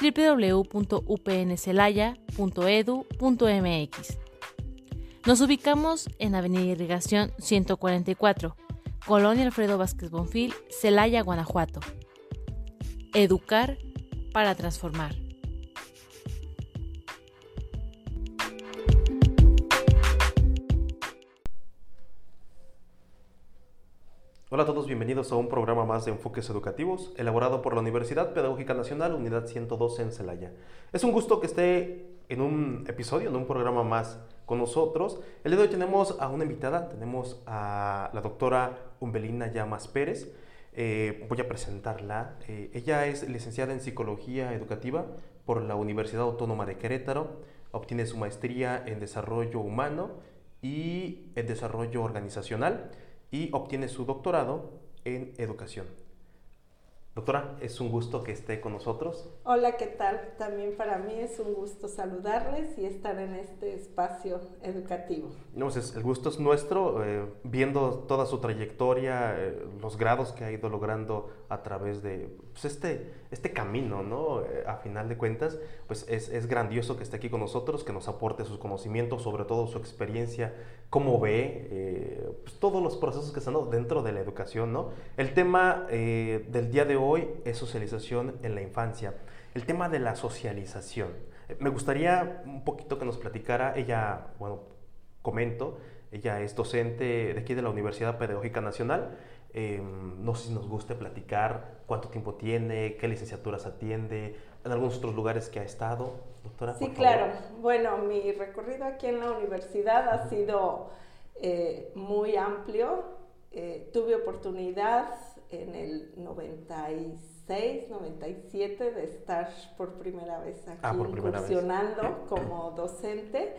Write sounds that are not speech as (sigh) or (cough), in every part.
www.upncelaya.edu.mx. Nos ubicamos en Avenida Irrigación 144, Colonia Alfredo Vázquez Bonfil, Celaya, Guanajuato. Educar para transformar. Hola a todos, bienvenidos a un programa más de Enfoques Educativos, elaborado por la Universidad Pedagógica Nacional, Unidad 112 en Celaya. Es un gusto que esté en un episodio, en un programa más con nosotros. El día de hoy tenemos a una invitada, tenemos a la doctora Umbelina Llamas Pérez. Eh, voy a presentarla. Eh, ella es licenciada en Psicología Educativa por la Universidad Autónoma de Querétaro. Obtiene su maestría en Desarrollo Humano y en Desarrollo Organizacional y obtiene su doctorado en educación. Doctora, es un gusto que esté con nosotros. Hola, ¿qué tal? También para mí es un gusto saludarles y estar en este espacio educativo. No, pues el gusto es nuestro, eh, viendo toda su trayectoria, eh, los grados que ha ido logrando a través de pues, este, este camino, ¿no? Eh, a final de cuentas, pues es, es, grandioso que esté aquí con nosotros, que nos aporte sus conocimientos, sobre todo su experiencia, cómo ve pues, todos los procesos que están dentro de la educación, ¿no? El tema del día de hoy es socialización en la infancia. El tema de la socialización. Me gustaría un poquito que nos platicara, ella, bueno, comento, ella es docente de aquí de la Universidad Pedagógica Nacional. Em, no sé si nos guste platicar cuánto tiempo tiene, qué licenciaturas atiende, en algunos otros lugares que ha estado. Doctora, sí, claro. Bueno, mi recorrido aquí en la universidad ha sido eh, muy amplio. Eh, tuve oportunidad en el 96, 97 de estar por primera vez aquí ah, incursionando como docente.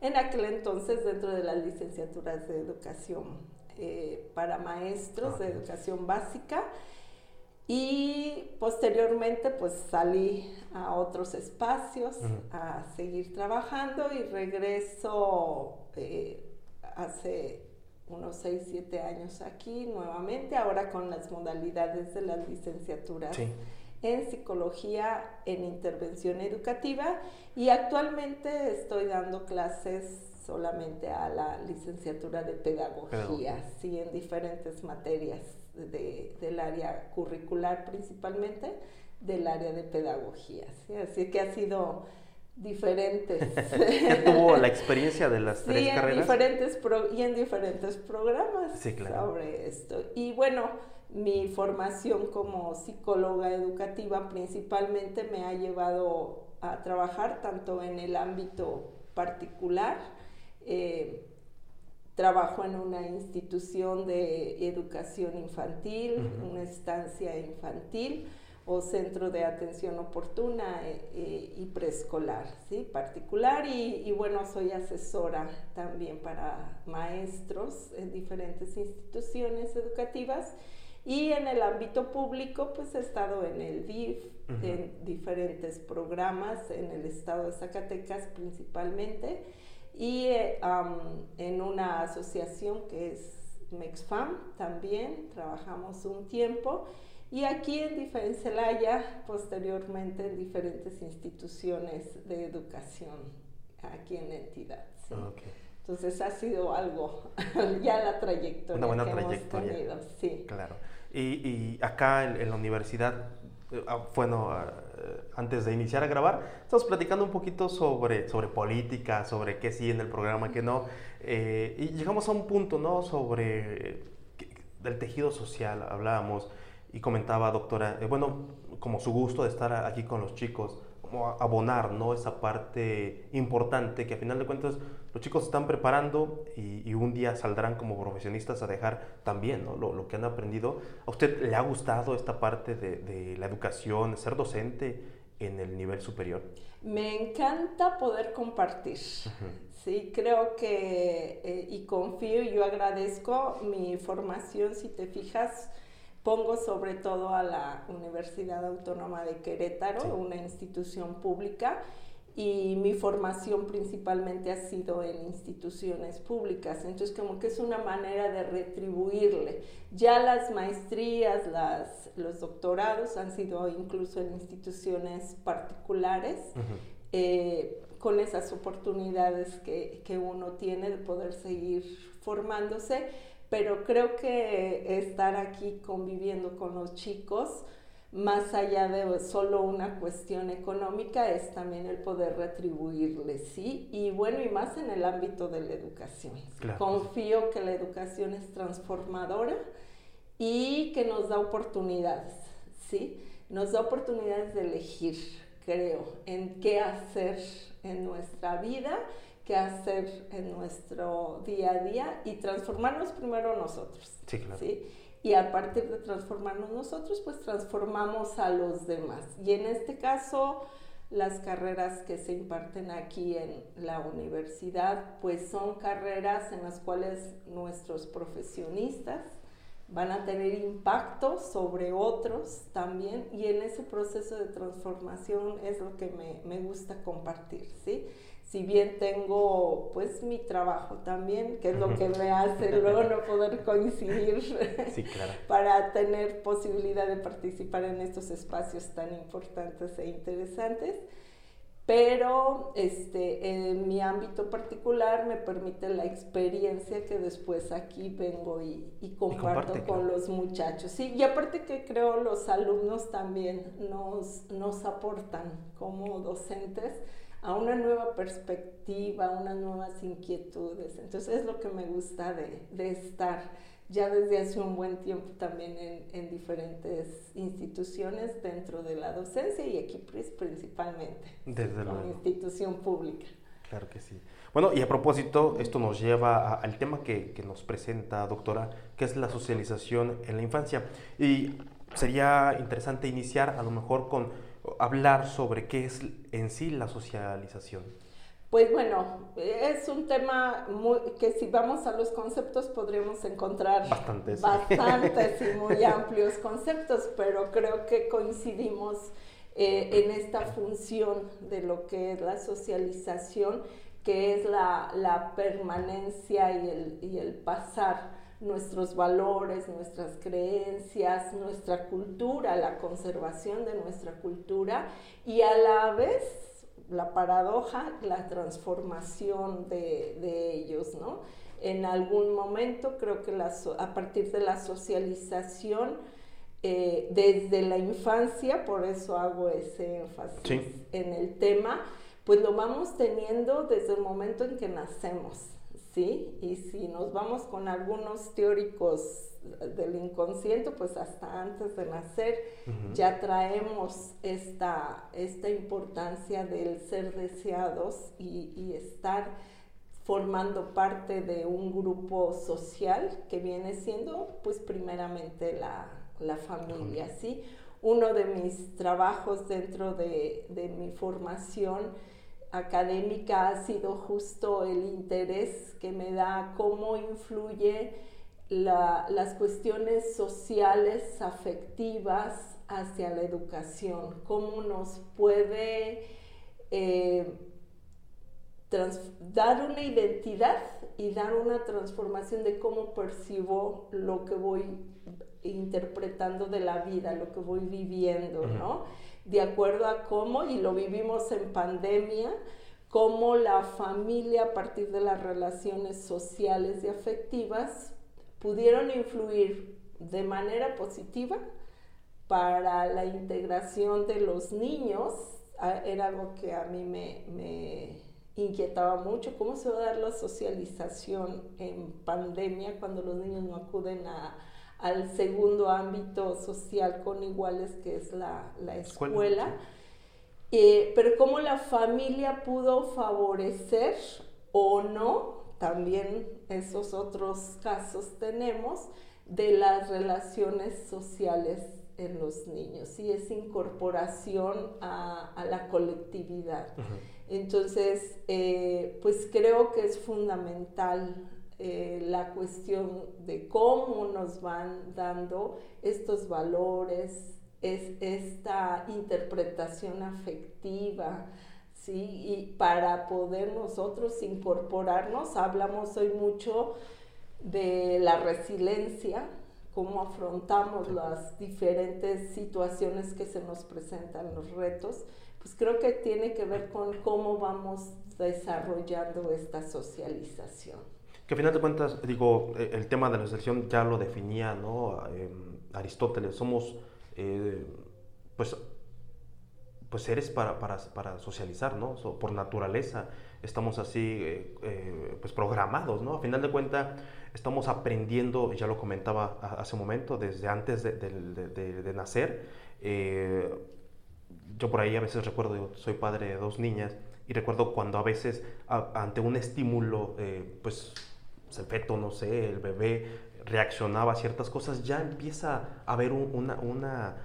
En aquel entonces dentro de las licenciaturas de educación eh, para maestros de educación básica. Y posteriormente pues salí a otros espacios a seguir trabajando y regreso eh, hace unos 6, 7 años aquí nuevamente, ahora con las modalidades de las licenciaturas en psicología en intervención educativa y actualmente estoy dando clases solamente a la licenciatura de pedagogía, sí, en diferentes materias del área curricular principalmente, del área de pedagogía, ¿sí? así que ha sido diferentes. (laughs) ¿Qué tuvo la experiencia de las tres en carreras? Diferentes y en diferentes programas sobre esto. Y bueno, mi formación como psicóloga educativa principalmente me ha llevado a trabajar tanto en el ámbito particular, eh, trabajo en una institución de educación infantil, una estancia infantil, o centro de atención oportuna eh, eh, y preescolar, ¿sí? particular y, bueno, soy asesora también para maestros en diferentes instituciones educativas y en el ámbito público pues he estado en el DIF, en diferentes programas en el estado de Zacatecas principalmente y eh, en una asociación que es MEXFAM también, trabajamos un tiempo y aquí en, Celaya, posteriormente en diferentes instituciones de educación, aquí en la entidad. Ah, Entonces ha sido algo, (laughs) ya la trayectoria. Una buena trayectoria. Hemos tenido, sí. Claro. Y, y acá en, la universidad, eh, ah, bueno, ah, antes de iniciar a grabar, estamos platicando un poquito sobre, sobre política, sobre qué sí en el programa, qué no. Eh, y llegamos a un punto, ¿no? Sobre del tejido social, hablábamos y comentaba, doctora, eh, bueno, como su gusto de estar aquí con los chicos, como abonar, ¿no? Esa parte importante que a final de cuentas los chicos están preparando y, un día saldrán como profesionistas a dejar también, ¿no? Lo, que han aprendido. ¿A usted le ha gustado esta parte de, la educación, ser docente en el nivel superior? Me encanta poder compartir. Sí, creo que, eh, y confío y yo agradezco mi formación, si te fijas, pongo sobre todo a la Universidad Autónoma de Querétaro, una institución pública, y mi formación principalmente ha sido en instituciones públicas. Entonces, como que es una manera de retribuirle. Ya las maestrías, las, los doctorados han sido incluso en instituciones particulares, eh, con esas oportunidades que, que uno tiene de poder seguir formándose, pero creo que estar aquí conviviendo con los chicos, más allá de solo una cuestión económica, es también el poder retribuirle, ¿sí? Y bueno, y más en el ámbito de la educación. Confío que la educación es transformadora y que nos da oportunidades, ¿sí? Nos da oportunidades de elegir, creo, en qué hacer en nuestra vida, qué hacer en nuestro día a día y transformarnos primero nosotros. Sí, claro. ¿sí? y a partir de transformarnos nosotros, pues transformamos a los demás. Y en este caso, las carreras que se imparten aquí en la universidad, pues son carreras en las cuales nuestros profesionistas van a tener impacto sobre otros también y en ese proceso de transformación es lo que me, me gusta compartir, ¿sí? Si bien tengo pues mi trabajo también, que es lo que me hace luego no poder coincidir (laughs) para tener posibilidad de participar en estos espacios tan importantes e interesantes. Pero este, en mi ámbito particular me permite la experiencia que después aquí vengo y, comparto con los muchachos. Sí, y aparte que creo los alumnos también nos, nos aportan como docentes a una nueva perspectiva, unas nuevas inquietudes. Entonces es lo que me gusta de, estar ya desde hace un buen tiempo también en, diferentes instituciones dentro de la docencia y aquí principalmente, desde la institución pública. Claro que sí. Bueno, y a propósito, esto nos lleva al tema que, que, nos presenta, doctora, que es la socialización en la infancia. Y sería interesante iniciar a lo mejor con hablar sobre qué es en sí la socialización? Pues bueno, es un tema muy, que si vamos a los conceptos podríamos encontrar bastantes, bastantes y muy (laughs) amplios conceptos, pero creo que coincidimos eh, en esta función de lo que es la socialización, que es la, la permanencia y el, y el pasar nuestros valores, nuestras creencias, nuestra cultura, la conservación de nuestra cultura y a la vez la paradoja, la transformación de, ellos, ¿no? En algún momento creo que a partir de la socialización, eh, desde la infancia, por eso hago ese énfasis en el tema, pues lo vamos teniendo desde el momento en que nacemos. ¿Sí? Y si nos vamos con algunos teóricos del inconsciente, pues hasta antes de nacer ya traemos esta, esta importancia del ser deseados y, estar formando parte de un grupo social que viene siendo pues primeramente la, familia, ¿sí? Uno de mis trabajos dentro de, de mi formación académica ha sido justo el interés que me da cómo influye las cuestiones sociales, afectivas hacia la educación, cómo nos puede eh, dar una identidad y dar una transformación de cómo percibo lo que voy interpretando de la vida, lo que voy viviendo, ¿no? De acuerdo a cómo, y lo vivimos en pandemia, cómo la familia a partir de las relaciones sociales y afectivas pudieron influir de manera positiva para la integración de los niños. Ah, era algo que a mí me, me inquietaba mucho, cómo se va a dar la socialización en pandemia cuando los niños no acuden a, al segundo ámbito social con iguales que es la, escuela. Eh, pero cómo la familia pudo favorecer o no, también esos otros casos tenemos, de las relaciones sociales en los niños y es incorporación a, la colectividad. Entonces, eh, pues creo que es fundamental eh, la cuestión de cómo nos van dando estos valores, es esta interpretación afectiva, ¿sí? Y para poder nosotros incorporarnos, hablamos hoy mucho de la resiliencia, cómo afrontamos las diferentes situaciones que se nos presentan, los retos, pues creo que tiene que ver con cómo vamos desarrollando esta socialización. Que a final de cuentas, digo, eh, el tema de la selección ya lo definía ¿no? Em, Aristóteles, somos eh, pues, pues seres para, para, para socializar, ¿no? por naturaleza estamos así eh, pues programados, ¿no? A final de cuentas estamos aprendiendo, ya lo comentaba hace un momento, desde antes de, de nacer. yo por ahí a veces recuerdo, soy padre de dos niñas, y recuerdo cuando a veces ante un estímulo, pues el feto, no sé, el bebé reaccionaba a ciertas cosas, ya empieza a haber una, una,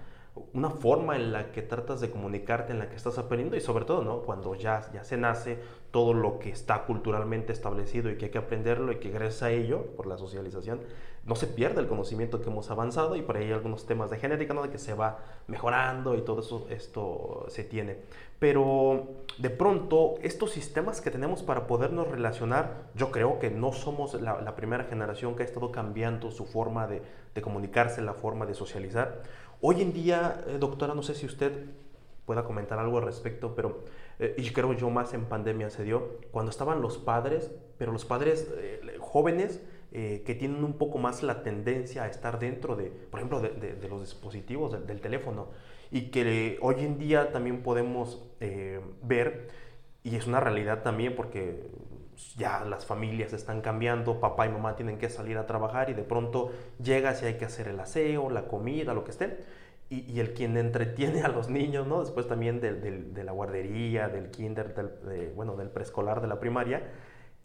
una, forma en la que tratas de comunicarte, en la que estás aprendiendo y sobre todo, ¿no? Cuando ya, ya se nace todo lo que está culturalmente establecido y que hay que aprenderlo y que gracias a ello, por la socialización, no se pierde el conocimiento que hemos avanzado y por ahí hay algunos temas de genética, ¿no? De que se va mejorando y todo eso, esto se tiene. Pero de pronto, estos sistemas que tenemos para podernos relacionar, yo creo que no somos la, primera generación que ha estado cambiando su forma de, comunicarse, la forma de socializar. Hoy en día, eh, doctora, no sé si usted pueda comentar algo al respecto, pero eh, y creo yo más en pandemia se dio, cuando estaban los padres, pero los padres eh, jóvenes que tienen un poco más la tendencia a estar dentro de, por ejemplo, de, los dispositivos, del teléfono y que hoy en día también podemos eh, ver, y es una realidad también porque ya las familias están cambiando, papá y mamá tienen que salir a trabajar y de pronto llega si hay que hacer el aseo, la comida, lo que esté. Y, el quien entretiene (laughs) a los niños, ¿no? Después también de, la guardería, del kinder, del, bueno, del preescolar, de la primaria,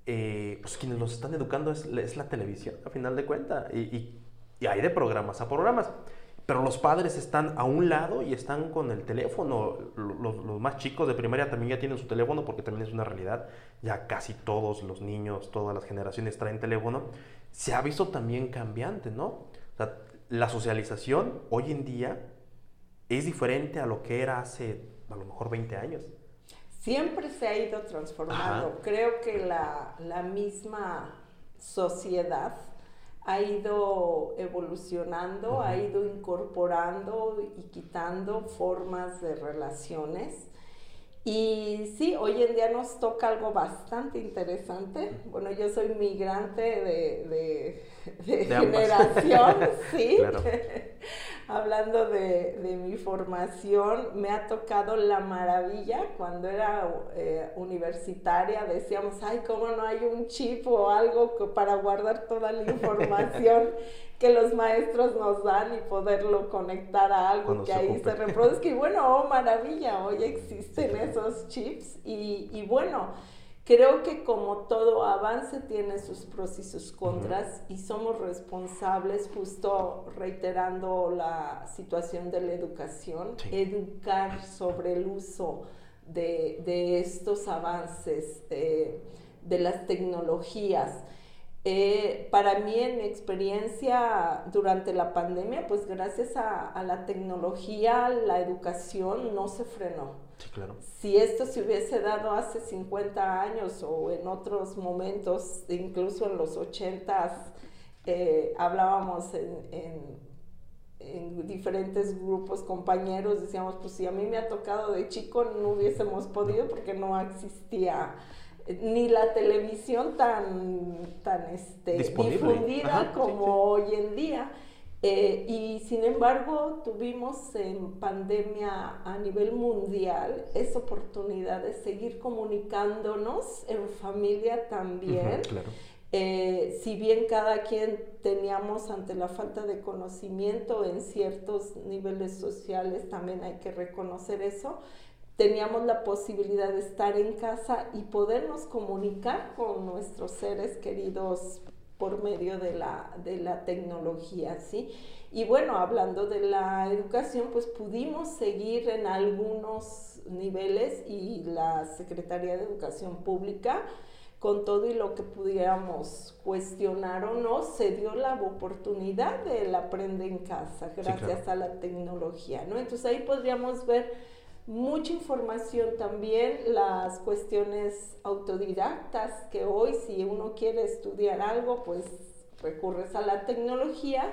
eh, pues quienes los están educando es, la televisión, a final de cuentas. Y, y hay de programas a programas. Pero los padres están a un lado y están con el teléfono. Los, más chicos de primaria también ya tienen su teléfono porque también es una realidad. Ya casi todos los niños, todas las generaciones traen teléfono. Se ha visto también cambiante, ¿no? O sea, la socialización hoy en día es diferente a lo que era hace a lo mejor 20 años. Siempre se ha ido transformando. Creo que la, la misma sociedad ha ido evolucionando, ha ido incorporando y quitando formas de relaciones. Y sí, hoy en día nos toca algo bastante interesante. Bueno, yo soy migrante de, generación, (laughs) sí. (laughs) Hablando de, mi formación, me ha tocado la maravilla. Cuando era eh, universitaria decíamos, ay, ¿cómo no hay un chip o algo para guardar toda la información (laughs) que los maestros nos dan y poderlo conectar a algo que ahí se reproduzca? Y bueno, oh, maravilla, hoy existen esos chips y, y bueno Creo que como todo avance tiene sus pros y sus contras y somos responsables, justo reiterando la situación de la educación, educar sobre el uso de, estos avances, eh, de las tecnologías. Eh, para mí, en mi experiencia durante la pandemia, pues gracias a la tecnología, la educación no se frenó claro. Si esto se hubiese dado hace 50 años o en otros momentos, incluso en los 80 eh, hablábamos en, en, diferentes grupos, compañeros, decíamos, pues si a mí me ha tocado de chico no hubiésemos podido porque no existía ni la televisión tan, tan este, difundida como hoy en día. Eh, y sin embargo, tuvimos en pandemia a nivel mundial esa oportunidad de seguir comunicándonos en familia también. Eh, si bien cada quien teníamos ante la falta de conocimiento en ciertos niveles sociales, también hay que reconocer eso, teníamos la posibilidad de estar en casa y podernos comunicar con nuestros seres queridos por medio de la, de la tecnología, ¿sí? Y bueno, hablando de la educación, pues pudimos seguir en algunos niveles y la Secretaría de Educación Pública, con todo y lo que pudiéramos cuestionar o no, se dio la oportunidad del aprender en casa gracias a la tecnología, ¿no? Entonces ahí podríamos ver mucha información también, las cuestiones autodidactas, que hoy si uno quiere estudiar algo, pues recurres a la tecnología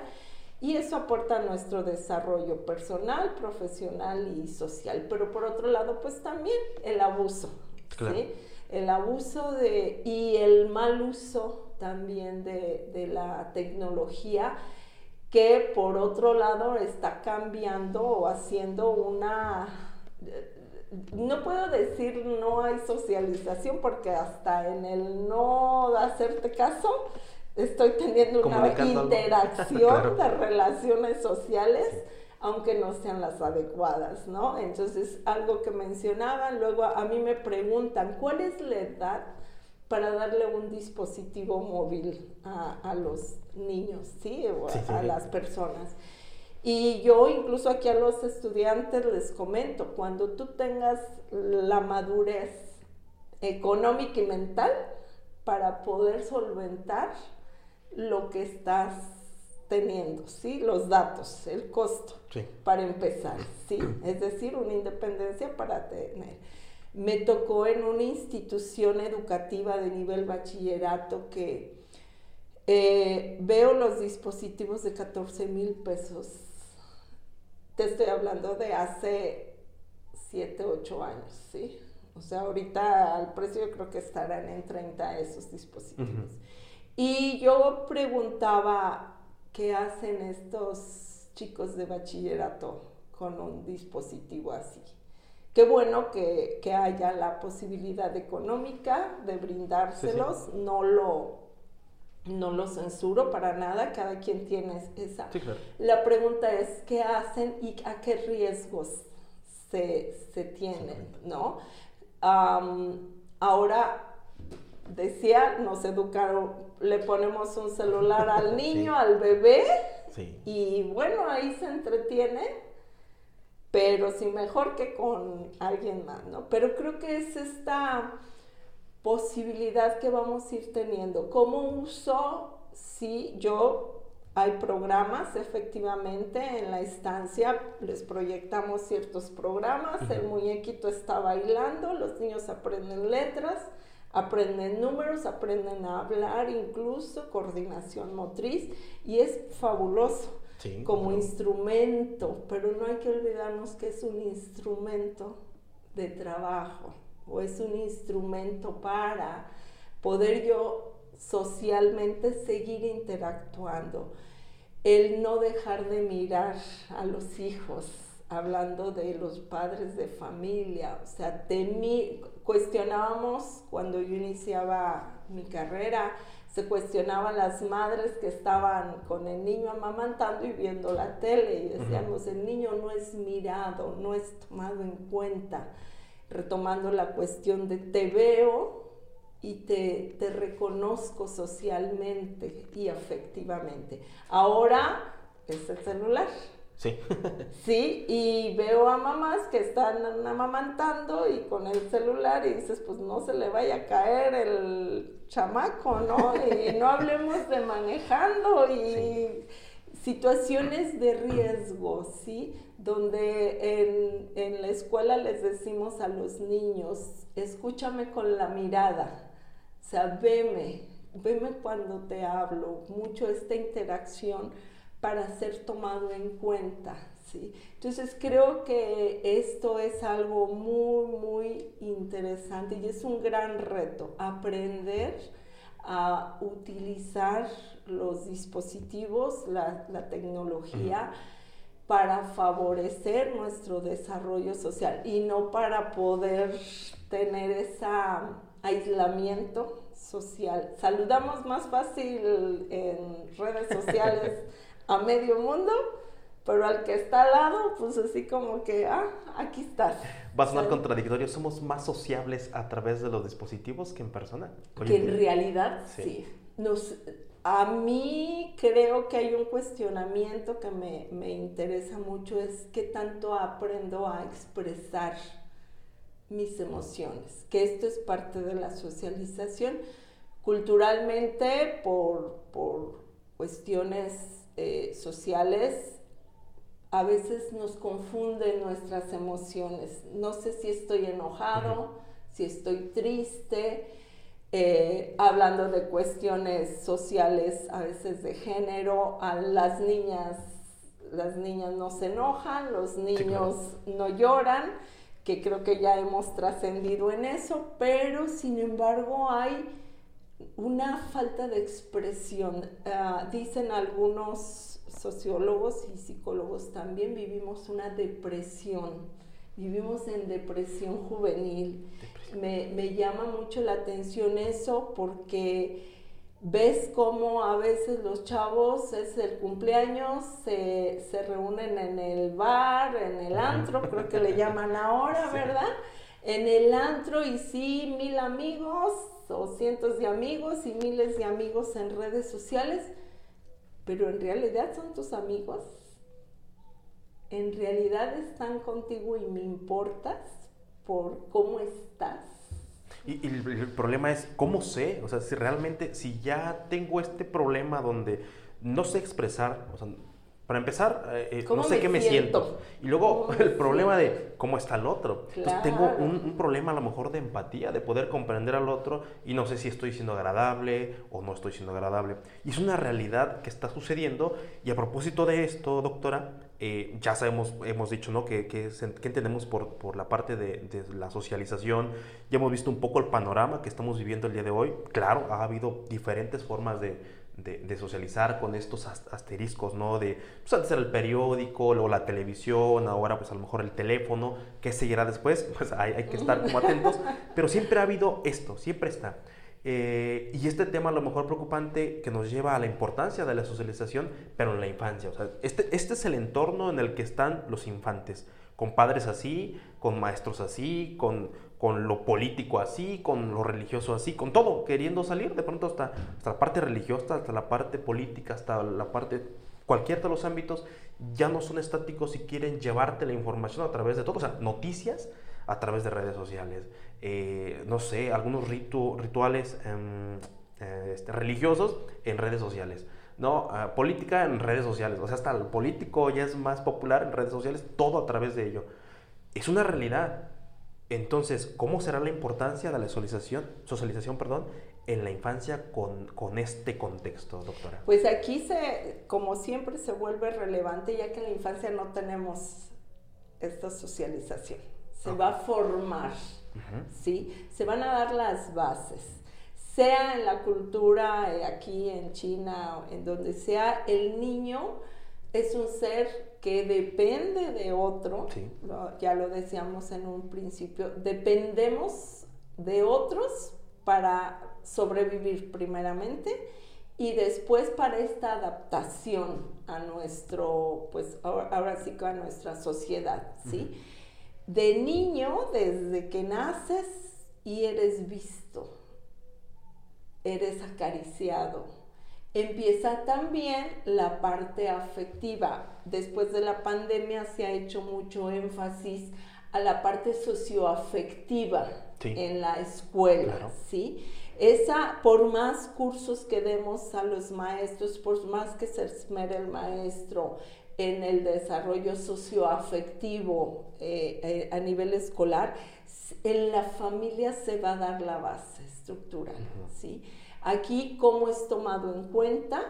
y eso aporta a nuestro desarrollo personal, profesional y social. Pero por otro lado, pues también el abuso, ¿sí? El abuso de, y el mal uso también de, de la tecnología que por otro lado está cambiando o haciendo una no puedo decir no hay socialización porque hasta en el no hacerte caso estoy teniendo una (laughs) interacción de relaciones sociales. aunque no sean las adecuadas, ¿no? Entonces, algo que mencionaban, luego a, mí me preguntan, ¿cuál es la edad para darle un dispositivo móvil a, los niños, ¿sí? O a las personas. Y yo incluso aquí a los estudiantes les comento, cuando tú tengas la madurez económica y mental para poder solventar lo que estás teniendo, ¿sí? Los datos, el costo, para empezar, ¿sí? Es decir, una independencia para tener. Me tocó en una institución educativa de nivel bachillerato que eh, veo los dispositivos de 14 mil pesos te estoy hablando de hace 7, 8 años, ¿sí? O sea, ahorita al precio yo creo que estarán en 30 esos dispositivos. Y yo preguntaba, ¿qué hacen estos chicos de bachillerato con un dispositivo así? Qué bueno que, que haya la posibilidad económica de brindárselos, no lo no lo censuro para nada, cada quien tiene esa. La pregunta es, ¿qué hacen y a qué riesgos se, tienen? ¿no? ahora, decía, nos educaron, le ponemos un celular al (laughs) niño, al bebé, y bueno, ahí se entretiene, pero sí mejor que con alguien más, ¿no? Pero creo que es esta posibilidad que vamos a ir teniendo. ¿Cómo uso? Sí, yo hay programas, efectivamente, en la estancia les proyectamos ciertos programas, el muñequito está bailando, los niños aprenden letras, aprenden números, aprenden a hablar, incluso coordinación motriz, y es fabuloso como instrumento, pero no hay que olvidarnos que es un instrumento de trabajo o es un instrumento para poder yo socialmente seguir interactuando. El no dejar de mirar a los hijos, hablando de los padres de familia, o sea, de cuestionábamos cuando yo iniciaba mi carrera, se cuestionaban las madres que estaban con el niño amamantando y viendo la tele y decíamos, el niño no es mirado, no es tomado en cuenta retomando la cuestión de te veo y te, reconozco socialmente y afectivamente. Ahora es el celular. Sí. (laughs) sí, y veo a mamás que están amamantando y con el celular y dices, pues no se le vaya a caer el chamaco, ¿no? Y (laughs) no hablemos de manejando y situaciones de riesgo, ¿sí? Donde en, la escuela les decimos a los niños, escúchame con la mirada, o sea, veme, veme cuando te hablo, mucho esta interacción para ser tomado en cuenta, ¿sí? Entonces creo que esto es algo muy, muy interesante y es un gran reto, aprender a utilizar los dispositivos, la, tecnología, para favorecer nuestro desarrollo social y no para poder tener ese aislamiento social. Saludamos más fácil en redes sociales (laughs) a medio mundo, pero al que está al lado, pues así como que, ah, aquí estás. Va a sonar contradictorio, somos más sociables a través de los dispositivos que en persona. que en realidad sí. Nos, a mí creo que hay un cuestionamiento que me, me interesa mucho, es qué tanto aprendo a expresar mis emociones, que esto es parte de la socialización. Culturalmente, por, por cuestiones eh, sociales, a veces nos confunden nuestras emociones. No sé si estoy enojado, si estoy triste, eh, hablando de cuestiones sociales, a veces de género, a las niñas, las niñas no se enojan, los niños no lloran que creo que ya hemos trascendido en eso, pero sin embargo hay una falta de expresión. Ah, dicen algunos sociólogos y psicólogos también, vivimos una depresión, vivimos en depresión juvenil. Me, me llama mucho la atención eso porque ves cómo a veces los chavos es el cumpleaños, se, reúnen en el bar, en el antro, creo que le llaman ahora, (laughs) ¿verdad? En el antro y sí, mil amigos o cientos de amigos y miles de amigos en redes sociales, pero en realidad son tus amigos. En realidad están contigo y me importas por cómo estás y, el, problema es, ¿cómo sé? O sea, si realmente, si ya tengo este problema donde no sé expresar, o sea, para empezar, eh, eh, no sé qué me siento. Y luego (laughs) el problema de cómo está el otro. Entonces tengo un, un, problema a lo mejor de empatía, de poder comprender al otro y no sé si estoy siendo agradable o no estoy siendo agradable. Y es una realidad que está sucediendo. Y a propósito de esto, doctora, eh, ya sabemos, hemos dicho, ¿no? Que, que, entendemos por, por, la parte de, de, la socialización. Ya hemos visto un poco el panorama que estamos viviendo el día de hoy. Claro, ha habido diferentes formas de, de, socializar con estos asteriscos, ¿no? De, pues antes era el periódico, luego la televisión, ahora pues a lo mejor el teléfono, ¿qué seguirá después? (laughs) Pues hay, hay que estar como atentos. (laughs) Pero siempre ha habido esto, siempre está. Eh, y este tema a lo mejor preocupante que nos lleva a la importancia de la socialización, pero en la infancia. O sea, este, este es el entorno en el que están los infantes, con padres así, con maestros así, con, con lo político así, con lo religioso así, con todo, queriendo salir de pronto hasta, hasta la parte religiosa, hasta la parte política, hasta la parte, cualquier de los ámbitos, ya no son estáticos y quieren llevarte la información a través de todo, o sea, noticias a través de redes sociales. Eh, no sé, algunos rituales em, eh, este, religiosos en redes sociales. No, ah, política en redes sociales. O sea, hasta el político ya es más popular en redes sociales, todo a través de ello. Es una realidad. Entonces, ¿cómo será la importancia de la socialización, socialización perdón, en la infancia con, con, este contexto, doctora? Pues aquí, se, como siempre, se vuelve relevante ya que en la infancia no tenemos esta socialización. Se va a formar ¿sí? Se van a dar las bases, sea en la cultura eh, aquí en China, en donde sea, el niño es un ser que depende de otro, ya lo decíamos en un principio, dependemos de otros para sobrevivir primeramente y después para esta adaptación a nuestro, pues ahora, sí que a nuestra sociedad, ¿sí? De niño, desde que naces y eres visto, eres acariciado. Empieza también la parte afectiva. Después de la pandemia se ha hecho mucho énfasis a la parte socioafectiva en la escuela, ¿sí? Esa, por más cursos que demos a los maestros, por más que se esmere el maestro en el desarrollo socioafectivo eh, eh, a nivel escolar, en la familia se va a dar la base estructural, ¿sí? Aquí cómo es tomado en cuenta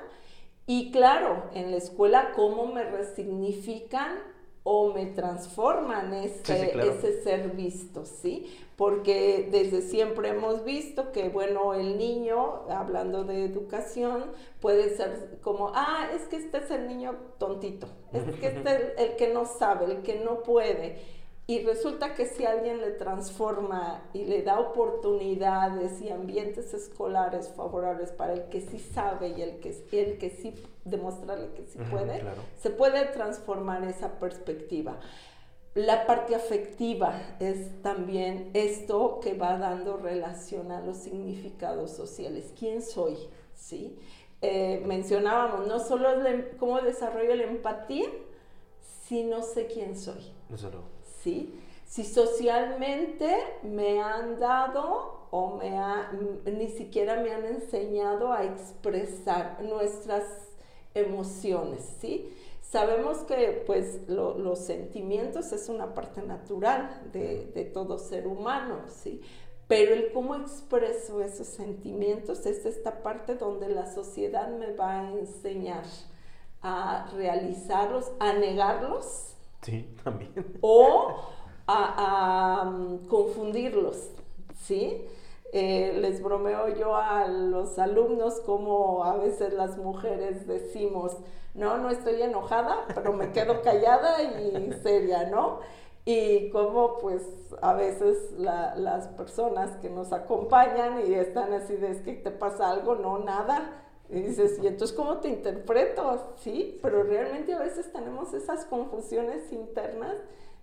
y claro, en la escuela cómo me resignifican o me transforman ese, ese ser visto, ¿sí? Porque desde siempre hemos visto que, bueno, el niño, hablando de educación, puede ser como, ah, es que este es el niño tontito, es que este es el que no sabe, el que no puede. Y resulta que si alguien le transforma y le da oportunidades y ambientes escolares favorables para el que sí sabe y el que, el que sí demostrarle que sí puede, se puede transformar esa perspectiva. La parte afectiva es también esto que va dando relación a los significados sociales. ¿Quién soy? ¿Sí? eh, mencionábamos, no solo es cómo desarrollo la empatía, sino sé quién soy. ¿Sí? Si socialmente me han dado o me ha, ni siquiera me han enseñado a expresar nuestras emociones, ¿sí? Sabemos que pues los sentimientos es una parte natural de, de, todo ser humano, ¿sí? Pero el cómo expreso esos sentimientos es esta parte donde la sociedad me va a enseñar a realizarlos, a negarlos. Sí, (laughs) también. O a, mm, confundirlos, ¿sí? Eh, les bromeo yo a los alumnos como a veces las mujeres decimos, no, no estoy enojada, pero me quedo callada y seria, ¿no? Y como pues a veces las personas que nos acompañan y están así de, es que te pasa algo, no, nada. Y dices, ¿y entonces cómo te interpreto? Sí, pero realmente a veces tenemos esas confusiones internas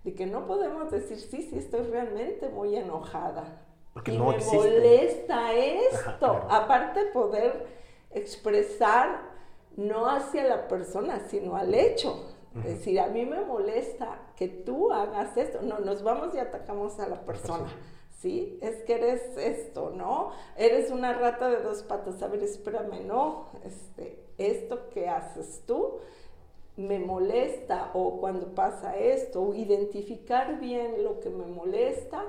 de que no podemos decir, sí, sí, estoy realmente muy enojada. Porque y no me molesta esto. Aparte poder expresar no hacia la persona, sino al hecho. Es decir, a mí me molesta que tú hagas esto. No, nos vamos y atacamos a la persona. ¿Sí? Es que eres esto, ¿no? Eres una rata de dos patas. A ver, espérame, no. Este, esto que haces tú me molesta o cuando pasa esto, identificar bien lo que me molesta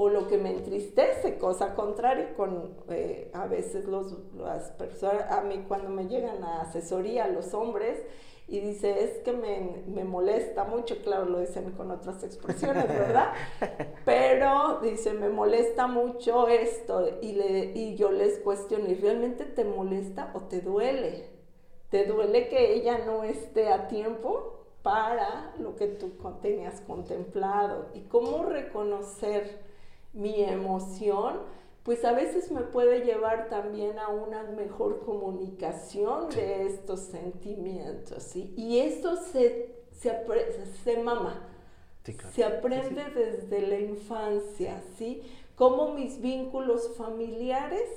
o lo que me entristece, cosa contraria con eh, a veces los, las personas, a mí cuando me llegan a asesoría los hombres y dice, es que me, me, molesta mucho, claro, lo dicen con otras expresiones, ¿verdad? (laughs) Pero dice, me molesta mucho esto y, le, y yo les cuestiono, ¿y realmente te molesta o te duele? ¿Te duele que ella no esté a tiempo para lo que tú tenías contemplado? ¿Y cómo reconocer mi emoción? Pues a veces me puede llevar también a una mejor comunicación de estos sentimientos, ¿sí? Y esto se, se, se mama, se aprende desde la infancia, ¿sí? Cómo mis vínculos familiares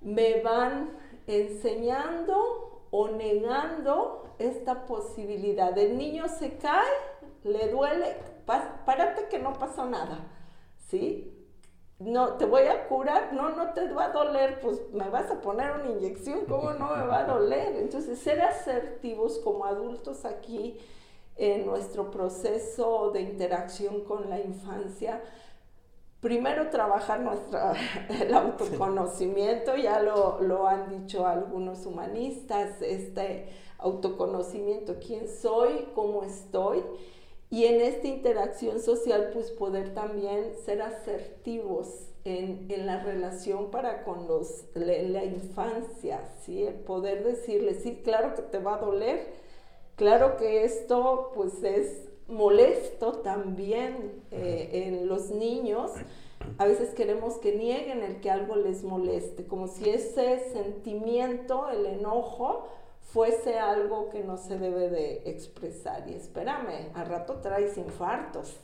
me van enseñando o negando esta posibilidad. El niño se cae, le duele, párate que no pasó nada, ¿sí? No, te voy a curar, no, no te va a doler, pues me vas a poner una inyección, ¿cómo no me va a doler? Entonces, ser asertivos como adultos aquí en nuestro proceso de interacción con la infancia, primero trabajar nuestra, (laughs) el autoconocimiento, ya lo, lo, han dicho algunos humanistas, este autoconocimiento, quién soy, cómo estoy, y en esta interacción social pues poder también ser asertivos en, en la relación para con los, la, infancia, ¿sí? poder decirle, sí, claro que te va a doler, claro que esto pues es molesto también eh, en los niños. A veces queremos que nieguen el que algo les moleste, como si ese sentimiento, el enojo, fuese algo que no se debe de expresar. Y espérame, al rato traes infartos,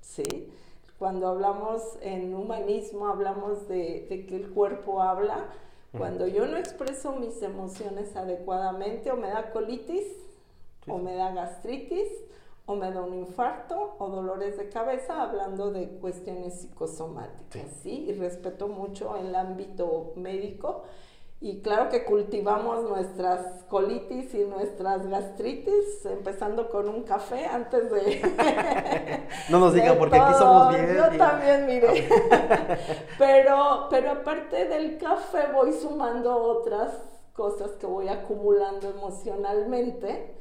¿sí? Cuando hablamos en humanismo, hablamos de, de que el cuerpo habla. Cuando yo no expreso mis emociones adecuadamente, o me da colitis, o me da gastritis, o me da un infarto o dolores de cabeza, hablando de cuestiones psicosomáticas, ¿sí? Y respeto mucho el ámbito médico. Y claro que cultivamos nuestras colitis y nuestras gastritis, empezando con un café antes de... (laughs) no nos digan porque aquí somos bien. Yo también, mire. (laughs) pero, pero aparte del café voy sumando otras cosas que voy acumulando emocionalmente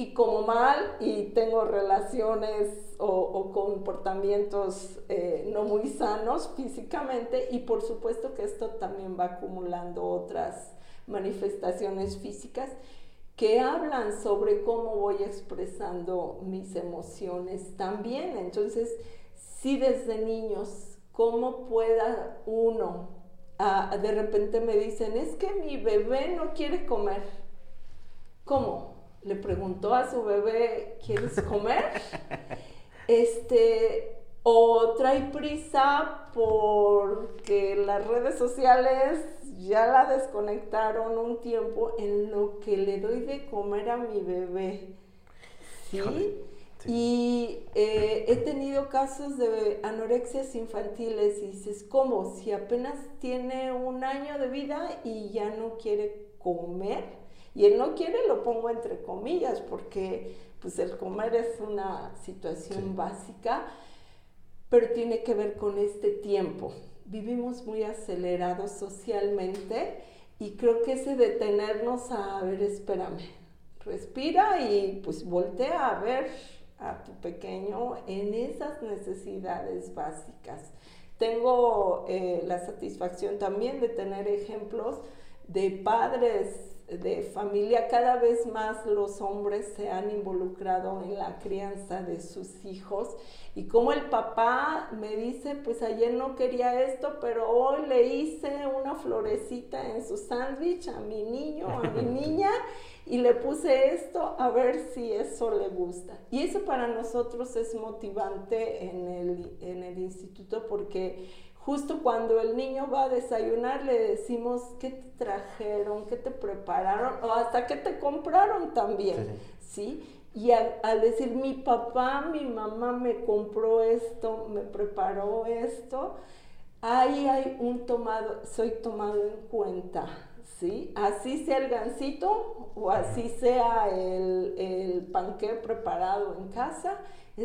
y como mal y tengo relaciones o, comportamientos eh, no muy sanos físicamente y por supuesto que esto también va acumulando otras manifestaciones físicas que hablan sobre cómo voy expresando mis emociones también. Entonces, si desde niños, ¿cómo pueda uno, de repente me dicen, es que mi bebé no quiere comer? ¿Cómo? Le preguntó a su bebé, ¿quieres comer? (laughs) este, o trae prisa porque las redes sociales ya la desconectaron un tiempo en lo que le doy de comer a mi bebé. ¿Sí? Y eh, he tenido casos de anorexias infantiles y dices, ¿cómo? Si apenas tiene un año de vida y ya no quiere comer. Y él no quiere, lo pongo entre comillas, porque pues el comer es una situación básica, pero tiene que ver con este tiempo. Vivimos muy acelerados socialmente y creo que ese detenernos a ver, espérame, respira y pues voltea a ver a tu pequeño en esas necesidades básicas. Tengo eh, la satisfacción también de tener ejemplos de padres de familia, cada vez más los hombres se han involucrado en la crianza de sus hijos y como el papá me dice, pues ayer no quería esto, pero hoy le hice una florecita en su sándwich a mi niño, a mi (laughs) niña y le puse esto a ver si eso le gusta. Y eso para nosotros es motivante en el, en el instituto porque justo cuando el niño va a desayunar le decimos qué te trajeron, qué te prepararon o hasta qué te compraron también, ¿sí? Y al, decir mi papá, mi mamá me compró esto, me preparó esto, ahí hay un tomado, soy tomado en cuenta, ¿sí? Así sea el gansito o así sea el, el panqué preparado en casa,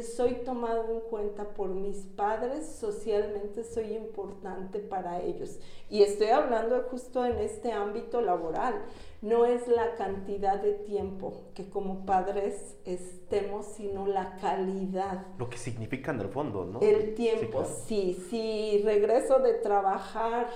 soy tomado en cuenta por mis padres, socialmente soy importante para ellos. Y estoy hablando justo en este ámbito laboral. No es la cantidad de tiempo que como padres estemos, sino la calidad. Lo que significa en el fondo, ¿no? El tiempo, sí. Si regreso de trabajar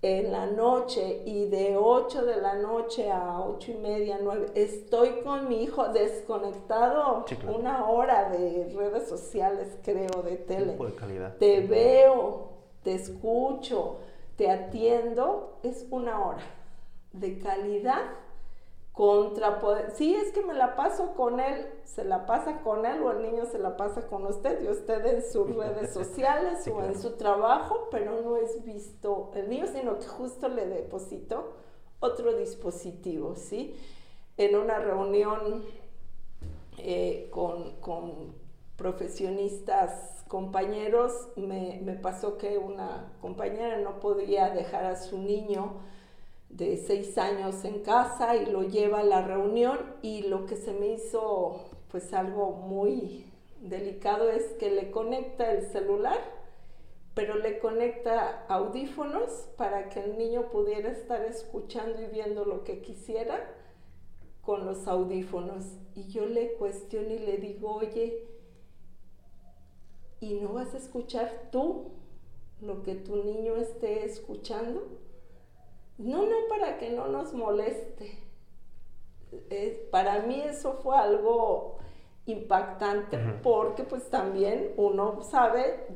en la noche y de 8 de la noche a 8 y media, 9, estoy con mi hijo desconectado una hora de redes sociales, creo, de tele. de calidad. Te veo, te escucho, te atiendo, es una hora de calidad contra sí es que me la paso con él, se la pasa con él o el niño se la pasa con usted y usted en sus redes sociales o en su trabajo, pero no es visto el niño, sino que justo le deposito otro dispositivo, ¿sí? En una reunión eh, con, con, profesionistas, compañeros, me, me pasó que una compañera no podía dejar a su niño de seis años en casa y lo lleva a la reunión y lo que se me hizo pues algo muy delicado es que le conecta el celular, pero le conecta audífonos para que el niño pudiera estar escuchando y viendo lo que quisiera con los audífonos. Y yo le cuestiono y le digo, oye, ¿y no vas a escuchar tú lo que tu niño esté escuchando? No, no, para que no nos moleste. para mí eso fue algo impactante porque pues también uno sabe,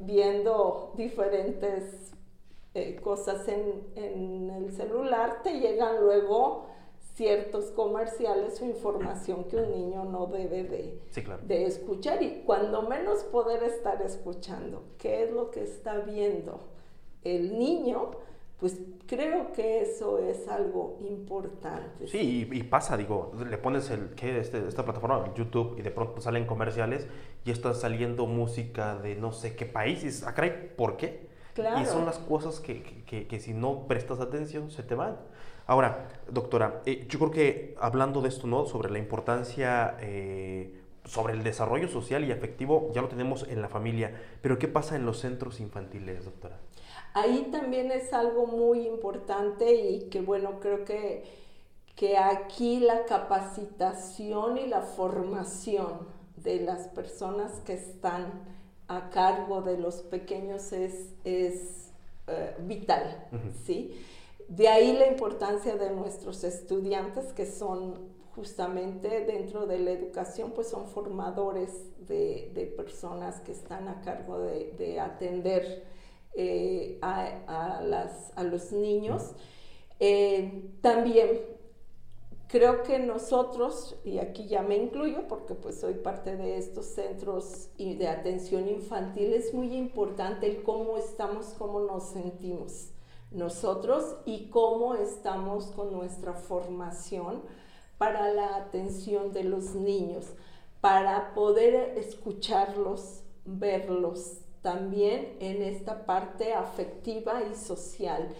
viendo diferentes eh, cosas en, en, el celular, te llegan luego ciertos comerciales o información que un niño no debe de, de escuchar y cuando menos poder estar escuchando qué es lo que está viendo el niño pues creo que eso es algo importante. Sí, y, pasa, digo, le pones el, ¿qué? Este, esta plataforma, YouTube, y de pronto salen comerciales y está saliendo música de no sé qué países. Acá hay ¿por qué? Claro. Y son las cosas que, que, que, si no prestas atención se te van. Ahora, doctora, eh, yo creo que hablando de esto, ¿no? Sobre la importancia... Eh, sobre el desarrollo social y afectivo ya lo tenemos en la familia, pero ¿qué pasa en los centros infantiles, doctora? Ahí también es algo muy importante y que bueno, creo que, que aquí la capacitación y la formación de las personas que están a cargo de los pequeños es, es eh, vital, ¿sí? De ahí la importancia de nuestros estudiantes que son justamente dentro de la educación, pues son formadores de, de personas que están a cargo de, de atender eh, a, a, los niños. Eh, también creo que nosotros, y aquí ya me incluyo porque pues soy parte de estos centros de atención infantil, es muy importante el cómo estamos, cómo nos sentimos. nosotros y cómo estamos con nuestra formación para la atención de los niños, para poder escucharlos, verlos también en esta parte afectiva y social.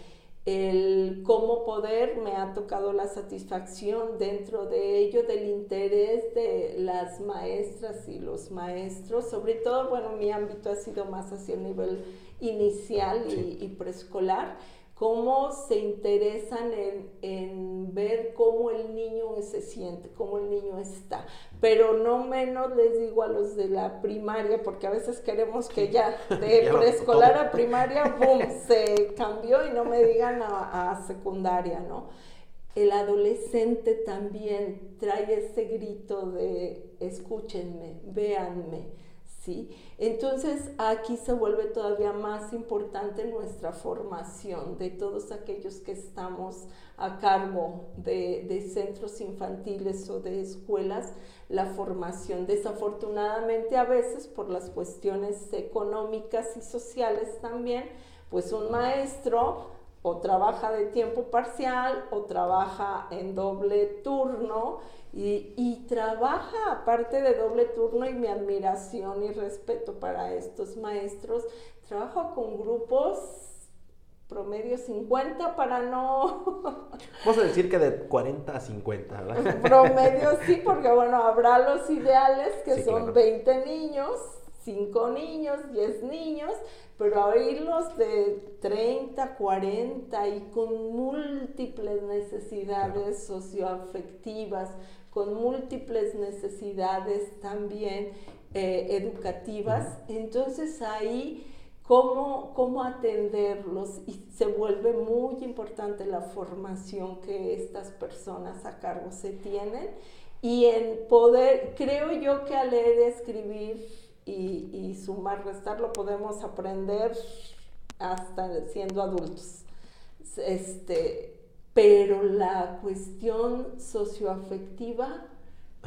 El cómo poder me ha tocado la satisfacción dentro de ello del interés de las maestras y los maestros, sobre todo, bueno, mi ámbito ha sido más hacia el nivel inicial y, y preescolar, cómo se interesan en, ver cómo el niño se siente, cómo el niño está. Pero no menos les digo a los de la primaria, porque a veces queremos que ya (laughs) de preescolar a primaria, ¡boom!, (laughs) se cambió y no me digan a, a secundaria, ¿no? El adolescente también trae ese grito de escúchenme, véanme entonces aquí se vuelve todavía más importante nuestra formación de todos aquellos que estamos a cargo de, de centros infantiles o de escuelas, la formación. Desafortunadamente a veces por las cuestiones económicas y sociales también, pues un maestro o trabaja de tiempo parcial o trabaja en doble turno y, trabaja aparte de doble turno y mi admiración y respeto para estos maestros, trabaja con grupos promedio 50 para no... (laughs) Vamos a decir que de 40 a 50, ¿verdad? Promedio sí, (laughs) porque bueno, habrá los ideales que son 20 niños, 5 niños, 10 niños, pero oírlos de 30, 40 y con múltiples necesidades socioafectivas, con múltiples necesidades también eh, educativas. Entonces ahí, ¿cómo, ¿cómo atenderlos? Y se vuelve muy importante la formación que estas personas a cargo se tienen y en poder, creo yo que al leer, escribir y, y sumar, restar lo podemos aprender hasta siendo adultos. Este, pero la cuestión socioafectiva,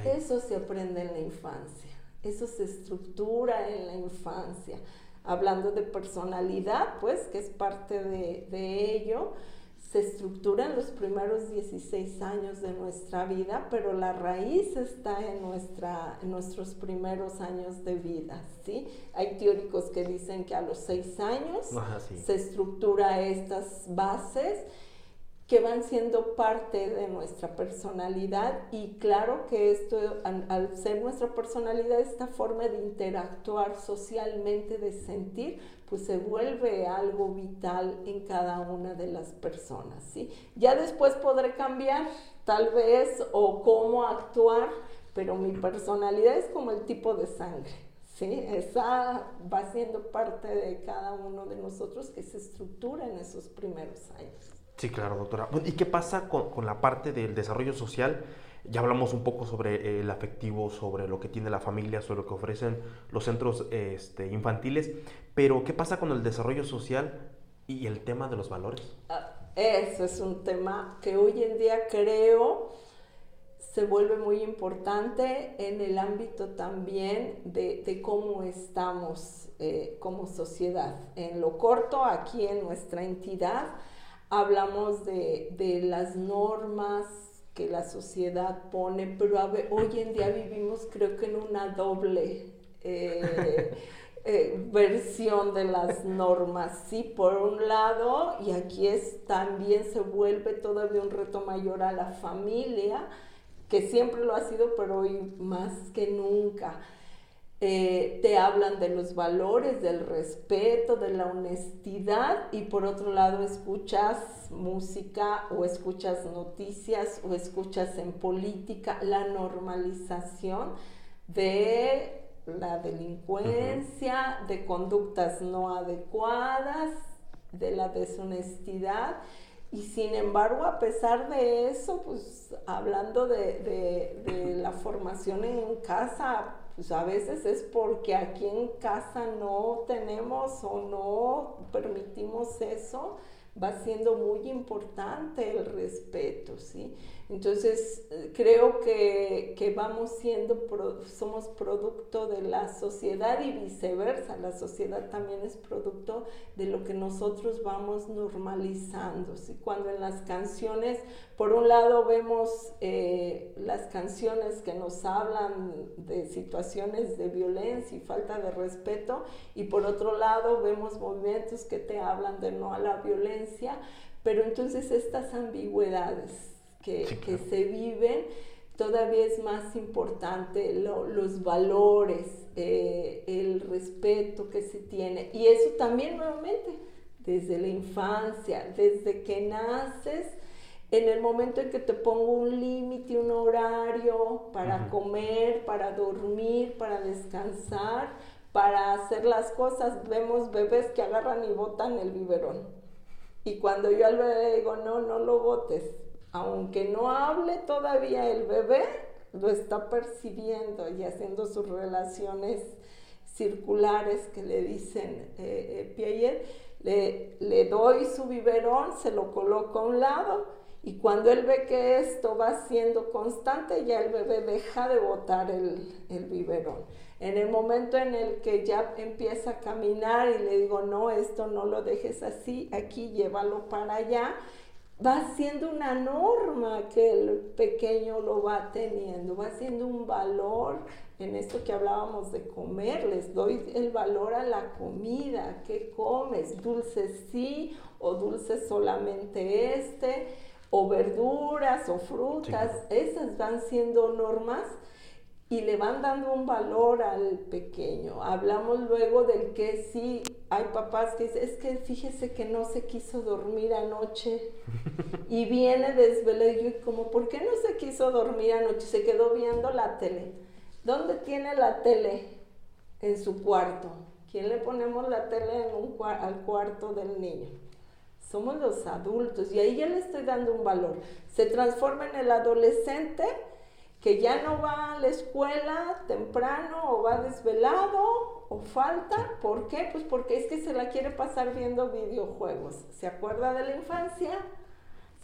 eso se aprende en la infancia, eso se estructura en la infancia. Hablando de personalidad, pues, que es parte de, de ello, se estructura en los primeros 16 años de nuestra vida, pero la raíz está en, nuestra, en nuestros primeros años de vida, ¿sí? Hay teóricos que dicen que a los 6 años se estructura estas bases que van siendo parte de nuestra personalidad y claro que esto, al, ser nuestra personalidad, esta forma de interactuar socialmente, de sentir, pues se vuelve algo vital en cada una de las personas, ¿sí? Ya después podré cambiar, tal vez, o cómo actuar, pero mi personalidad es como el tipo de sangre, ¿sí? Esa va siendo parte de cada uno de nosotros que se estructura en esos primeros años. Sí, claro, doctora. ¿Y qué pasa con, la parte del desarrollo social? Ya hablamos un poco sobre eh, el afectivo, sobre lo que tiene la familia, sobre lo que ofrecen los centros este, infantiles, pero ¿qué pasa con el desarrollo social y el tema de los valores? Ah, eso es un tema que hoy en día creo se vuelve muy importante en el ámbito también de, cómo estamos eh, como sociedad. En lo corto, aquí en nuestra entidad, hablamos de, las normas que la sociedad pone, pero hoy en día vivimos creo que en una doble eh, (laughs) eh, versión de las normas. Sí, por un lado, y aquí es también se vuelve todavía un reto mayor a la familia, que siempre lo ha sido, pero hoy más que nunca eh, te hablan de los valores, del respeto, de la honestidad y por otro lado escuchas música o escuchas noticias o escuchas en política la normalización de la delincuencia, de conductas no adecuadas, de la deshonestidad. Y sin embargo, a pesar de eso, pues hablando de, de la formación en casa, pues a veces es porque aquí en casa no tenemos o no permitimos eso, va siendo muy importante el respeto, ¿sí? Entonces, eh, creo que, que vamos siendo, somos producto de la sociedad y viceversa, la sociedad también es producto de lo que nosotros vamos normalizando, ¿sí? Cuando en las canciones, por un lado vemos eh, las canciones que nos hablan de situaciones de violencia y falta de respeto, y por otro lado vemos movimientos que te hablan de no a la violencia, pero entonces estas ambigüedades, que, se viven, todavía es más importante los valores, eh, el respeto que se tiene. Y eso también nuevamente, desde la infancia, desde que naces, en el momento en que te pongo un límite, un horario para comer, para dormir, para descansar, para hacer las cosas, vemos bebés que agarran y botan el biberón. Y cuando yo al bebé digo, no, no lo botes, aunque no hable todavía el bebé, lo está percibiendo y haciendo sus relaciones circulares que le dicen eh, eh le, le, doy su biberón, se lo coloco a un lado y cuando él ve que esto va siendo constante, ya el bebé deja de botar el, el biberón. En el momento en el que ya empieza a caminar y le digo, no, esto no lo dejes así, aquí llévalo para allá, va siendo una norma que el pequeño lo va teniendo, va siendo un valor en esto que hablábamos de comer, les doy el valor a la comida, ¿qué comes? Dulces sí o dulces solamente este, o verduras o frutas, esas van siendo normas y le van dando un valor al pequeño. Hablamos luego del que sí, hay papás que dicen, es que fíjese que no se quiso dormir anoche (laughs) y viene desvelado y yo como, ¿por qué no se quiso dormir anoche? Se quedó viendo la tele. ¿Dónde tiene la tele? En su cuarto. ¿Quién le ponemos la tele en un al cuarto del niño? Somos los adultos y ahí ya le estoy dando un valor. Se transforma en el adolescente que ya no va a la escuela temprano o va desvelado o falta. ¿Por qué? Pues porque es que se la quiere pasar viendo videojuegos. ¿Se acuerda de la infancia?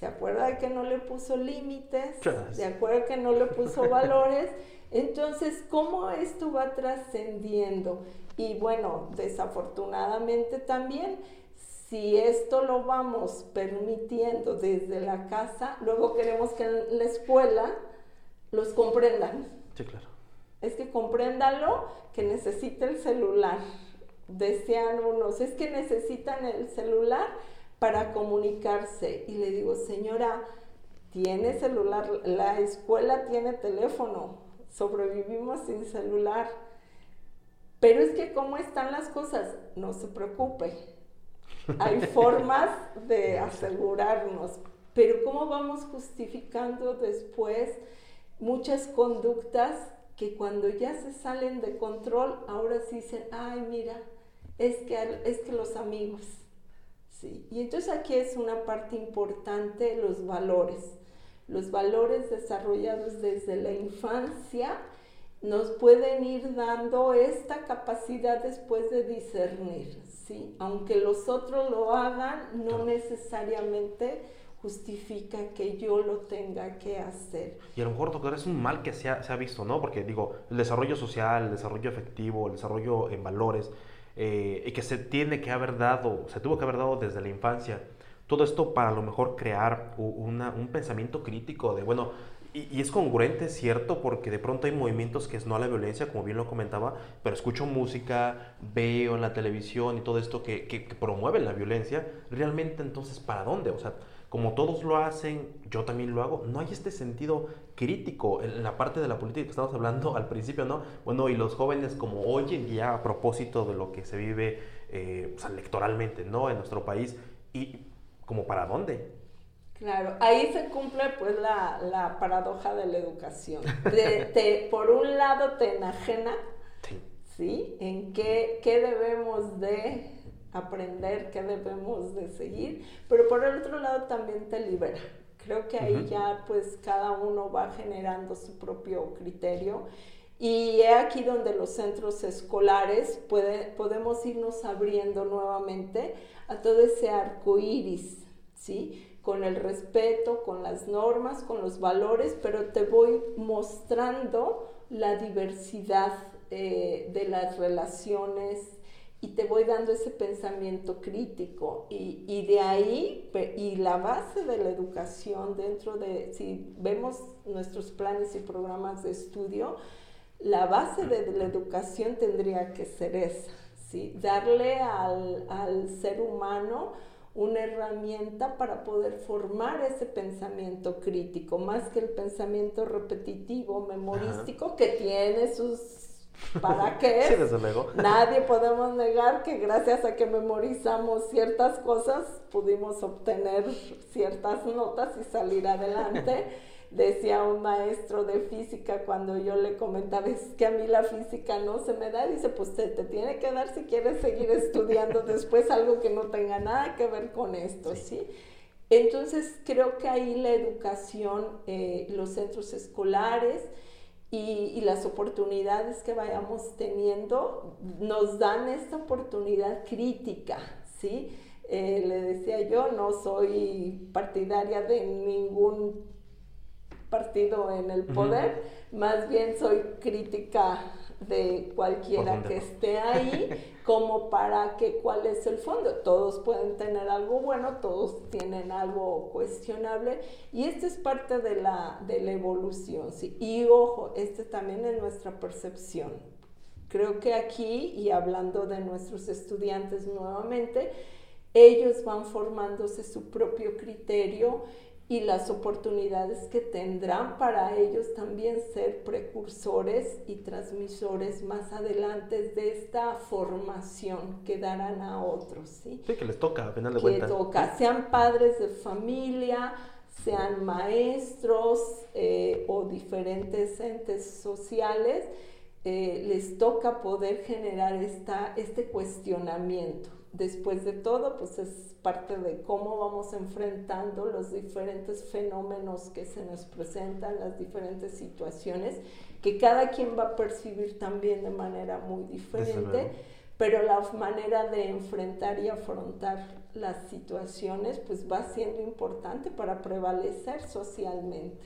¿Se acuerda de que no le puso límites? ¿Se acuerda que no le puso (laughs) valores? Entonces, ¿cómo esto va trascendiendo? Y bueno, desafortunadamente también, si esto lo vamos permitiendo desde la casa, luego queremos que en la escuela los comprendan. Sí, claro. Es que compréndalo que necesita el celular. Desean unos, es que necesitan el celular para comunicarse. Y le digo, señora, tiene celular, la escuela tiene teléfono, sobrevivimos sin celular. Pero es que cómo están las cosas, no se preocupe. Hay (laughs) formas de asegurarnos, pero ¿cómo vamos justificando después? Muchas conductas que cuando ya se salen de control, ahora sí dicen, ay, mira, es que, es que los amigos. Sí. Y entonces aquí es una parte importante los valores. Los valores desarrollados desde la infancia nos pueden ir dando esta capacidad después de discernir, ¿sí? Aunque los otros lo hagan, no necesariamente justifica que yo lo tenga que hacer. Y a lo mejor, doctor, es un mal que se ha, se ha visto, ¿no? Porque digo, el desarrollo social, el desarrollo efectivo, el desarrollo en valores, eh, y que se tiene que haber dado, se tuvo que haber dado desde la infancia. Todo esto para a lo mejor crear una, un pensamiento crítico de, bueno, y, es congruente, cierto, porque de pronto hay movimientos que es no a la violencia, como bien lo comentaba, pero escucho música, veo en la televisión y todo esto que, que, que promueven la violencia, realmente entonces, ¿para dónde? O sea, como todos lo hacen, yo también lo hago. No hay este sentido crítico en la parte de la política que estamos hablando (laughs) al principio, ¿no? Bueno, y los jóvenes como hoy en día a propósito de lo que se vive eh, electoralmente, ¿no? En nuestro país y como para dónde. Claro, ahí se cumple pues la, paradoja de la educación. De, por un lado te enajena, sí. ¿sí? En qué, qué debemos de aprender qué debemos de seguir, pero por el otro lado también te libera. Creo que ahí ya pues cada uno va generando su propio criterio y es aquí donde los centros escolares puede, podemos irnos abriendo nuevamente a todo ese arco iris ¿sí? Con el respeto, con las normas, con los valores, pero te voy mostrando la diversidad eh, de las relaciones y te voy dando ese pensamiento crítico y, y, de ahí, y la base de la educación dentro de, si vemos nuestros planes y programas de estudio, la base de la educación tendría que ser esa, ¿sí? darle al, al ser humano una herramienta para poder formar ese pensamiento crítico, más que el pensamiento repetitivo, memorístico, que tiene sus ¿Para (laughs) qué? Sí, desde luego. (laughs) Nadie podemos negar que gracias a que memorizamos ciertas cosas pudimos obtener ciertas notas y salir adelante. (laughs) Decía un maestro de física cuando yo le comentaba, es que a mí la física no se me da, dice, pues te, te tiene que dar si quieres seguir estudiando después algo que no tenga nada que ver con esto, ¿sí? Entonces creo que ahí la educación, eh, los centros escolares, y, las oportunidades que vayamos teniendo nos dan esta oportunidad crítica, ¿sí? Eh, le decía yo, no soy partidaria de ningún partido en el poder, más bien soy crítica de cualquiera que esté ahí, (laughs) como para que cuál es el fondo. Todos pueden tener algo bueno, todos tienen algo cuestionable y esto es parte de la, de la evolución. ¿sí? Y ojo, este también es nuestra percepción. Creo que aquí, y hablando de nuestros estudiantes nuevamente, ellos van formándose su propio criterio y las oportunidades que tendrán para ellos también ser precursores y transmisores más adelante de esta formación que darán a otros. Sí, sí que les toca, a final de que toca, sean padres de familia, sean maestros eh, o diferentes entes sociales, eh, les toca poder generar esta, este cuestionamiento después de todo, pues es parte de cómo vamos enfrentando los diferentes fenómenos que se nos presentan, las diferentes situaciones, que cada quien va a percibir también de manera muy diferente, pero la manera de enfrentar y afrontar las situaciones, pues va siendo importante para prevalecer socialmente.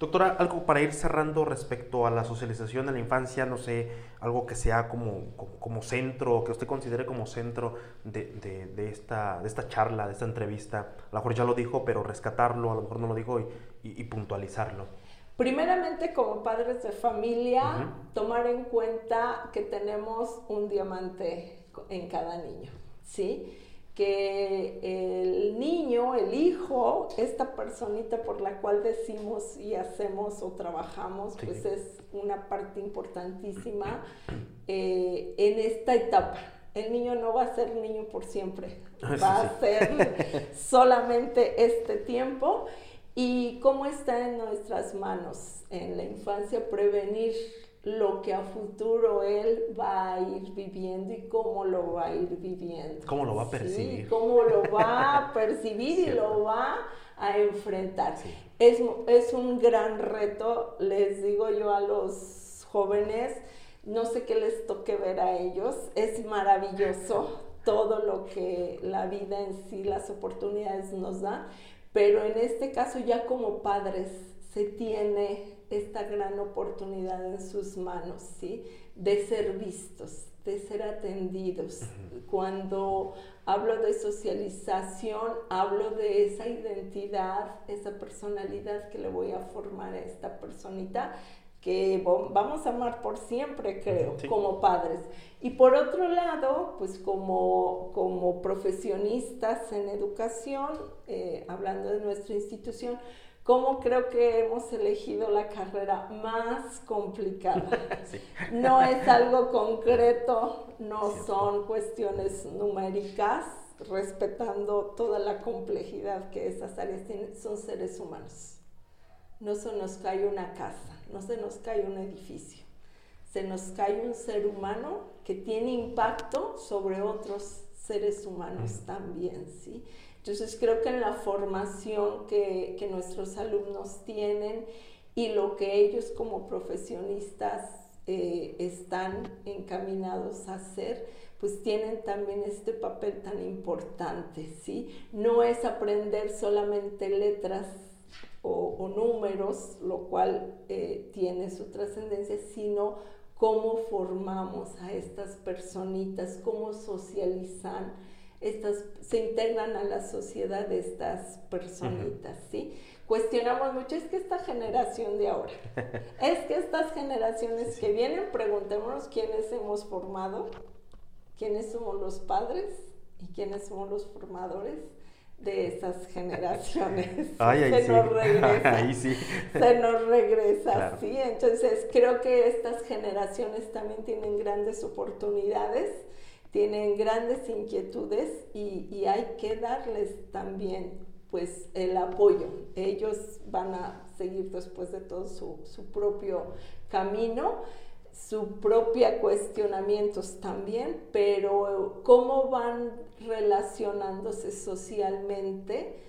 Doctora, algo para ir cerrando respecto a la socialización en la infancia, no sé, algo que sea como, como, centro, que usted considere como centro de, de, esta, de esta charla, de esta entrevista. A lo mejor ya lo dijo, pero rescatarlo, a lo mejor no lo dijo y, y, puntualizarlo. Primeramente, como padres de familia, tomar en cuenta que tenemos un diamante en cada niño, ¿sí? Que el niño, el hijo, esta personita por la cual decimos y hacemos o trabajamos, pues es una parte importantísima eh, en esta etapa. El niño no va a ser niño por siempre, ah, va a ser (laughs) solamente este tiempo. ¿Y cómo está en nuestras manos en la infancia prevenir lo que a futuro él va a ir viviendo y cómo lo va a ir viviendo. Cómo lo va a percibir. cómo lo va a (laughs) percibir y lo va a enfrentar. Es, es un gran reto, les digo yo a los jóvenes, no sé qué les toque ver a ellos, es maravilloso todo lo que la vida en sí, las oportunidades nos da, pero en este caso ya como padres se tiene esta gran oportunidad en sus manos, ¿sí? De ser vistos, de ser atendidos. Cuando hablo de socialización, hablo de esa identidad, esa personalidad que le voy a formar a esta personita que vamos a amar por siempre, creo, como padres. Y por otro lado, pues como, como profesionistas en educación, eh, hablando de nuestra institución, cómo creo que hemos elegido la carrera más complicada. (laughs) No es algo concreto, no son cuestiones numéricas, respetando toda la complejidad que esas áreas tienen, son seres humanos. No se nos cae una casa, no se nos cae un edificio, se nos cae un ser humano que tiene impacto sobre otros seres humanos también, ¿sí? Entonces creo que en la formación que, que nuestros alumnos tienen y lo que ellos como profesionistas eh, están encaminados a hacer, pues tienen también este papel tan importante, ¿sí? No es aprender solamente letras o, números, lo cual eh, tiene su trascendencia, sino cómo formamos a estas personitas, cómo socializan, estas, se integran a la sociedad de estas personitas, ¿sí? Cuestionamos mucho, es que esta generación de ahora, (laughs) es que estas generaciones que vienen, preguntémonos quiénes hemos formado, quiénes somos los padres y quiénes somos los formadores de esas generaciones. (laughs) (laughs) se, nos regresa, se nos regresa. sí. Entonces creo que estas generaciones también tienen grandes oportunidades, tienen grandes inquietudes y, hay que darles también pues el apoyo. Ellos van a seguir después de todo su, su propio camino su propia cuestionamientos también, pero cómo van relacionándose socialmente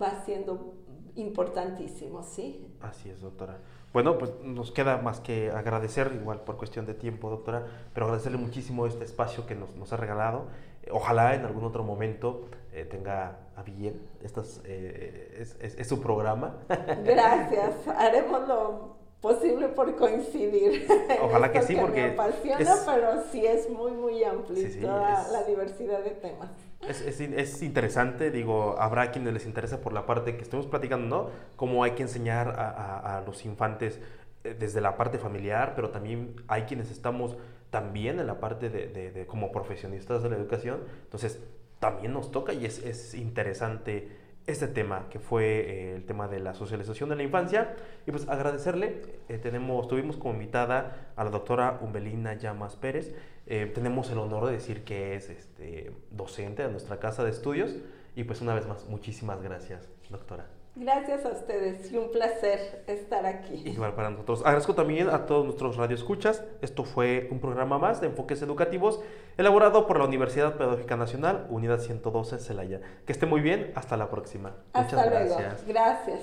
va siendo importantísimo, ¿sí? Así es, doctora. Bueno, pues nos queda más que agradecer, igual por cuestión de tiempo, doctora, pero agradecerle muchísimo este espacio que nos, ha regalado. Ojalá en algún otro momento eh, tenga a bien, Estas, eh, es, es, su programa. Gracias, (laughs) haremos lo posible por coincidir. (laughs) Ojalá que sí, porque... Me apasiona, pero sí es muy, muy amplio toda la diversidad de temas. Es, es, es, interesante, digo, habrá quienes les interesa por la parte que estamos platicando, ¿no? Cómo hay que enseñar a, a, los infantes eh, desde la parte familiar, pero también hay quienes estamos también en la parte de, de, de como profesionistas de la educación, entonces también nos toca y es, es interesante este tema, que fue eh, el tema de la socialización de la infancia. Y pues agradecerle, eh, tenemos, tuvimos como invitada a la doctora Umbelina Llamas Pérez. Eh, tenemos el honor de decir que es este, docente de nuestra casa de estudios. Y pues una vez más, muchísimas gracias, doctora. Gracias a ustedes y un placer estar aquí. Igual para nosotros. Agradezco también a todos nuestros radioescuchas. Esto fue un programa más de enfoques educativos elaborado por la Universidad Pedagógica Nacional, Unidad 112 Celaya. Que esté muy bien. Hasta la próxima. Hasta Muchas luego. gracias. Gracias.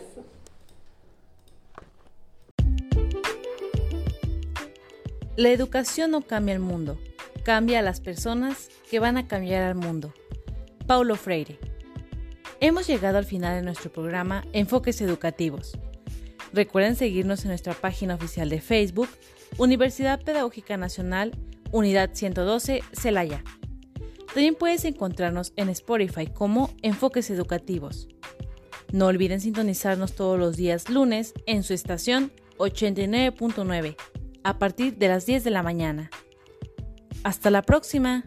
La educación no cambia el mundo, cambia a las personas que van a cambiar al mundo. Paulo Freire. Hemos llegado al final de nuestro programa Enfoques Educativos. Recuerden seguirnos en nuestra página oficial de Facebook, Universidad Pedagógica Nacional, Unidad 112, Celaya. También puedes encontrarnos en Spotify como Enfoques Educativos. No olviden sintonizarnos todos los días lunes en su estación 89.9 a partir de las 10 de la mañana. Hasta la próxima.